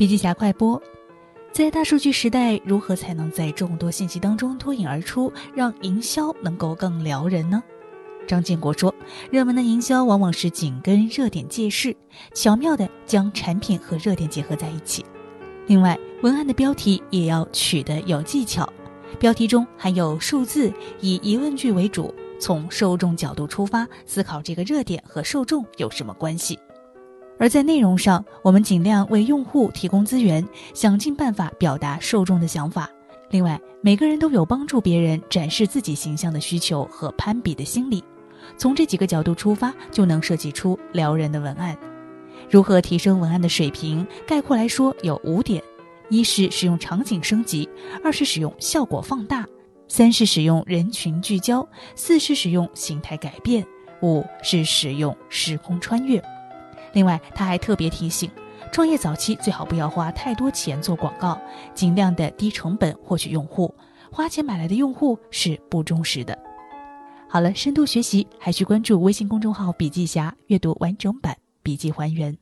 笔记侠快播，在大数据时代，如何才能在众多信息当中脱颖而出，让营销能够更撩人呢？张建国说，热门的营销往往是紧跟热点借势，巧妙的将产品和热点结合在一起。另外，文案的标题也要取得有技巧，标题中含有数字，以疑问句为主，从受众角度出发，思考这个热点和受众有什么关系。而在内容上，我们尽量为用户提供资源，想尽办法表达受众的想法。另外，每个人都有帮助别人展示自己形象的需求和攀比的心理。从这几个角度出发，就能设计出撩人的文案。如何提升文案的水平？概括来说有五点：一是使用场景升级，二是使用效果放大，三是使用人群聚焦，四是使用形态改变，五是使用时空穿越。另外，他还特别提醒，创业早期最好不要花太多钱做广告，尽量的低成本获取用户。花钱买来的用户是不忠实的。好了，深度学习还需关注微信公众号“笔记侠”，阅读完整版笔记还原。